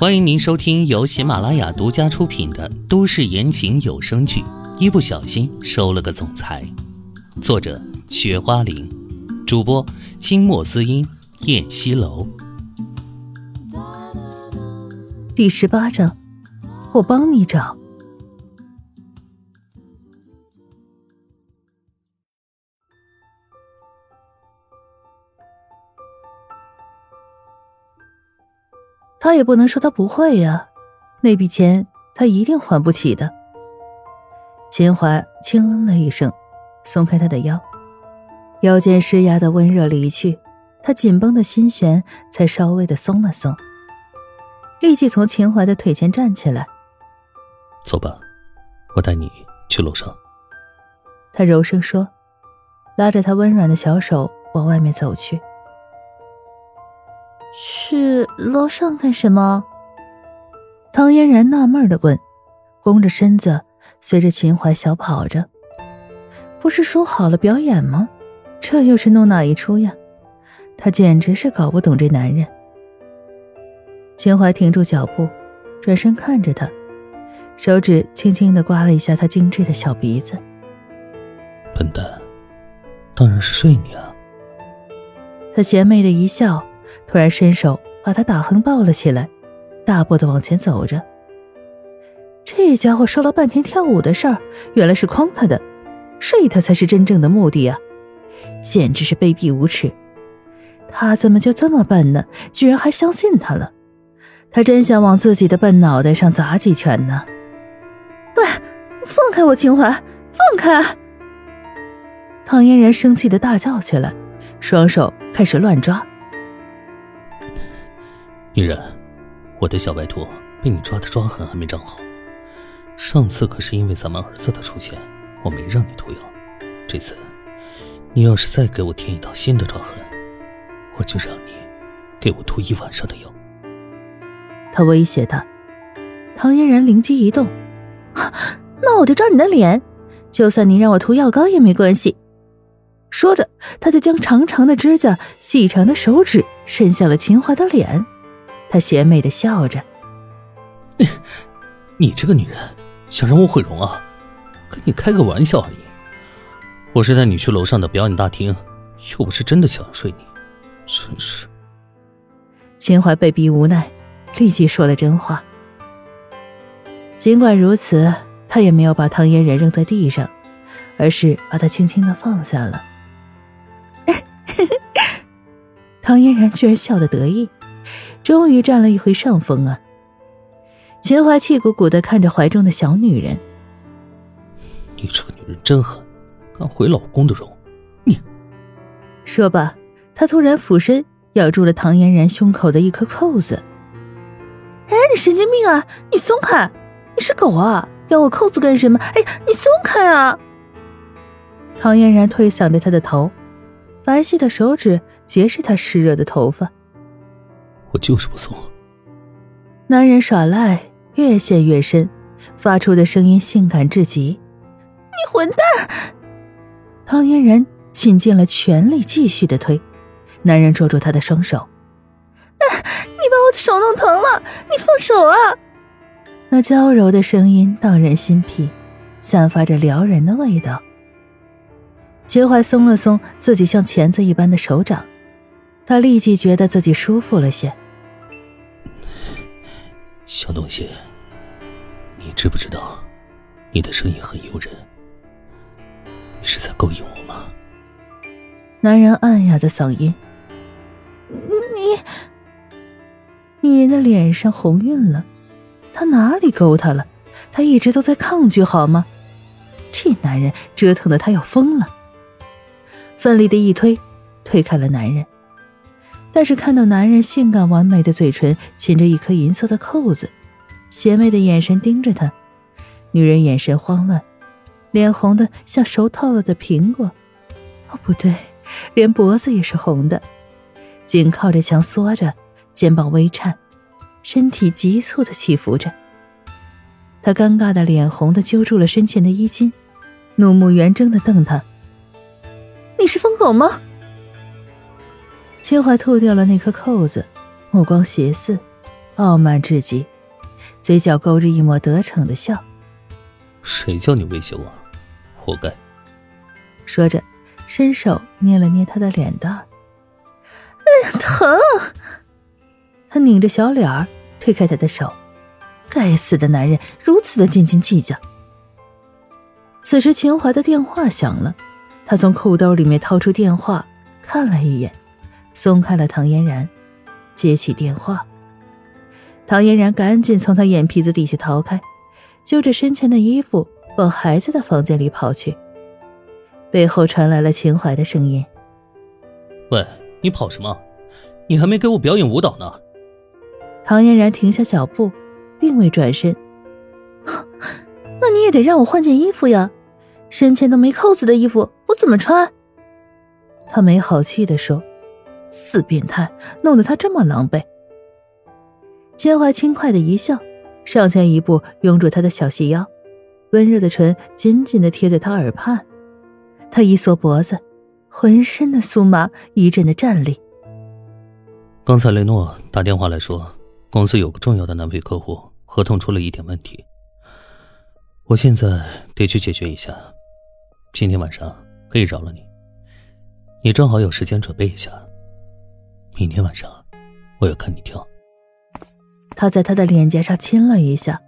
欢迎您收听由喜马拉雅独家出品的都市言情有声剧《一不小心收了个总裁》，作者：雪花玲，主播：清墨滋音、燕西楼。第十八章，我帮你找。他也不能说他不会呀，那笔钱他一定还不起的。秦淮轻嗯了一声，松开他的腰，腰间施压的温热离去，他紧绷的心弦才稍微的松了松，立即从秦淮的腿前站起来，走吧，我带你去楼上。他柔声说，拉着他温软的小手往外面走去。去楼上干什么？唐嫣然纳闷的问，弓着身子随着秦淮小跑着。不是说好了表演吗？这又是弄哪一出呀？他简直是搞不懂这男人。秦淮停住脚步，转身看着他，手指轻轻的刮了一下他精致的小鼻子。笨蛋，当然是睡你啊！他邪魅的一笑。突然伸手把他打横抱了起来，大步的往前走着。这家伙说了半天跳舞的事儿，原来是诓他的，睡他才是真正的目的啊！简直是卑鄙无耻！他怎么就这么笨呢？居然还相信他了？他真想往自己的笨脑袋上砸几拳呢！喂，放开我，秦淮，放开！唐嫣然生气的大叫起来，双手开始乱抓。女人，我的小白兔被你抓的抓痕还没长好。上次可是因为咱们儿子的出现，我没让你涂药。这次，你要是再给我添一道新的抓痕，我就让你给我涂一晚上的药。他威胁他。唐嫣然灵机一动，那我就抓你的脸，就算你让我涂药膏也没关系。说着，他就将长长的指甲、细长的手指伸向了秦淮的脸。他邪魅的笑着：“你这个女人，想让我毁容啊？跟你开个玩笑而已。我是带你去楼上的表演大厅，又不是真的想睡你。真是。”秦淮被逼无奈，立即说了真话。尽管如此，他也没有把唐嫣然扔在地上，而是把她轻轻的放下了。唐嫣然居然笑得得意。终于占了一回上风啊！秦淮气鼓鼓的看着怀中的小女人，你这个女人真狠，敢毁老公的容！你说吧，他突然俯身咬住了唐嫣然胸口的一颗扣子。哎，你神经病啊！你松开！你是狗啊？咬我扣子干什么？哎，你松开啊！唐嫣然推搡着他的头，白皙的手指结实他湿热的头发。我就是不松。男人耍赖越陷越深，发出的声音性感至极。你混蛋！唐嫣然倾尽了全力继续的推，男人捉住她的双手。啊你把我的手弄疼了，你放手啊！那娇柔的声音荡人心脾，散发着撩人的味道。秦淮松了松自己像钳子一般的手掌。他立即觉得自己舒服了些。小东西，你知不知道，你的声音很诱人？你是在勾引我吗？男人暗哑的嗓音。你，女人的脸上红晕了。他哪里勾她了？他一直都在抗拒，好吗？这男人折腾的他要疯了。奋力的一推，推开了男人。但是看到男人性感完美的嘴唇噙着一颗银色的扣子，邪魅的眼神盯着她，女人眼神慌乱，脸红的像熟透了的苹果。哦，不对，连脖子也是红的，紧靠着墙缩着，肩膀微颤，身体急促的起伏着。他尴尬的脸红的揪住了身前的衣襟，怒目圆睁的瞪他：“你是疯狗吗？”秦淮吐掉了那颗扣子，目光斜视，傲慢至极，嘴角勾着一抹得逞的笑。谁叫你威胁我？活该！说着，伸手捏了捏他的脸蛋儿。哎呀，疼！他拧着小脸儿，推开他的手。该死的男人，如此的斤斤计较。此时，秦淮的电话响了，他从裤兜里面掏出电话，看了一眼，松开了唐嫣然，接起电话。唐嫣然赶紧从他眼皮子底下逃开，揪着身前的衣服往孩子的房间里跑去。背后传来了秦淮的声音：“喂，你跑什么？你还没给我表演舞蹈呢！”唐嫣然停下脚步，并未转身。那你也得让我换件衣服呀，身前都没扣子的衣服我怎么穿？他没好气地说：“死变态，弄得他这么狼狈。”千怀轻快的一笑，上前一步拥住他的小细腰，温热的唇紧紧地贴在他耳畔。他一缩脖子，浑身的酥麻一阵的颤栗。刚才雷诺打电话来说，公司有个重要的南非客户合同出了一点问题。我现在得去解决一下，今天晚上可以饶了你，你正好有时间准备一下。明天晚上我要看你跳。他在他的脸颊上亲了一下，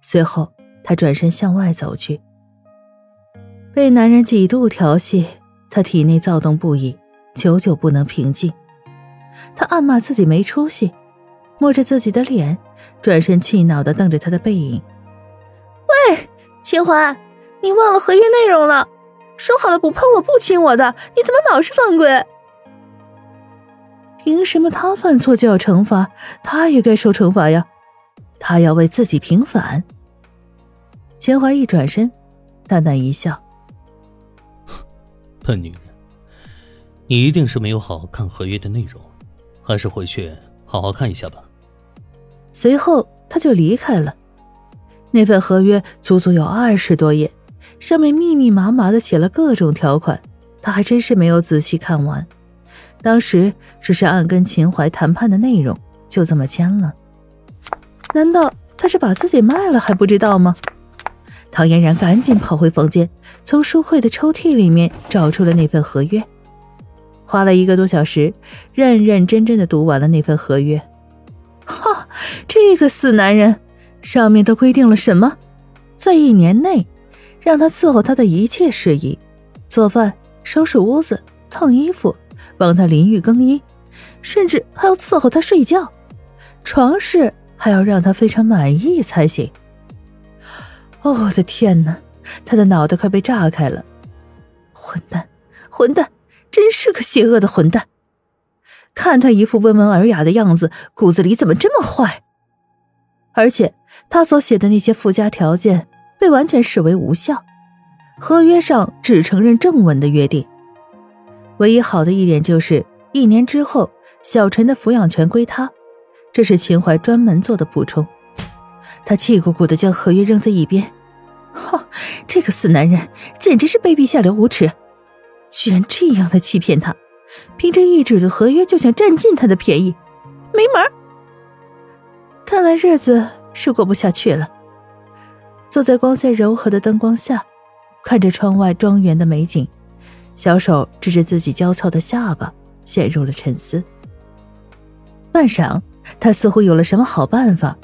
随后他转身向外走去。被男人几度调戏，他体内躁动不已，久久不能平静。他暗骂自己没出息，摸着自己的脸，转身气恼的瞪着他的背影。喂！秦淮，你忘了合约内容了？说好了不碰我、不亲我的，你怎么老是犯规？凭什么他犯错就要惩罚？他也该受惩罚呀！他要为自己平反。秦淮一转身，淡淡一笑：“笨女人，你一定是没有好好看合约的内容，还是回去好好看一下吧。”随后他就离开了。那份合约足足有二十多页，上面密密麻麻的写了各种条款，他还真是没有仔细看完。当时只是按跟秦淮谈判的内容，就这么签了。难道他是把自己卖了还不知道吗？唐嫣然赶紧跑回房间，从书柜的抽屉里面找出了那份合约，花了一个多小时，认认真真的读完了那份合约。哈，这个死男人！上面都规定了什么？在一年内，让他伺候他的一切事宜，做饭、收拾屋子、烫衣服，帮他淋浴更衣，甚至还要伺候他睡觉，床事还要让他非常满意才行。哦，我的天哪！他的脑袋快被炸开了！混蛋，混蛋，真是个邪恶的混蛋！看他一副温文尔雅的样子，骨子里怎么这么坏？而且。他所写的那些附加条件被完全视为无效，合约上只承认正文的约定。唯一好的一点就是一年之后，小陈的抚养权归他，这是秦淮专门做的补充。他气鼓鼓的将合约扔在一边，哈，这个死男人简直是卑鄙下流无耻，居然这样的欺骗他，凭着一纸的合约就想占尽他的便宜，没门！看来日子。是过不下去了。坐在光线柔和的灯光下，看着窗外庄园的美景，小手指着自己焦躁的下巴，陷入了沉思。半晌，他似乎有了什么好办法，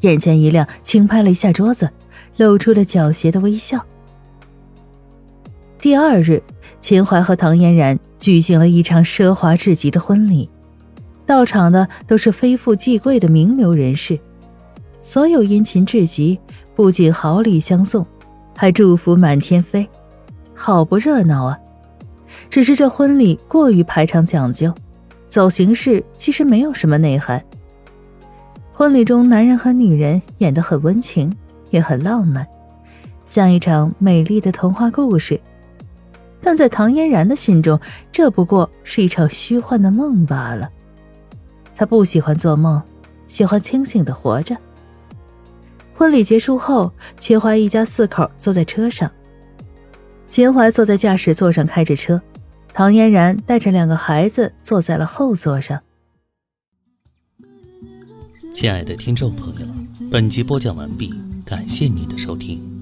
眼前一亮，轻拍了一下桌子，露出了狡黠的微笑。第二日，秦淮和唐嫣然举行了一场奢华至极的婚礼，到场的都是非富即贵的名流人士。所有殷勤至极，不仅好礼相送，还祝福满天飞，好不热闹啊！只是这婚礼过于排场讲究，走形式其实没有什么内涵。婚礼中，男人和女人演得很温情，也很浪漫，像一场美丽的童话故事。但在唐嫣然的心中，这不过是一场虚幻的梦罢了。她不喜欢做梦，喜欢清醒的活着。婚礼结束后，秦淮一家四口坐在车上。秦淮坐在驾驶座上开着车，唐嫣然带着两个孩子坐在了后座上。亲爱的听众朋友，本集播讲完毕，感谢您的收听。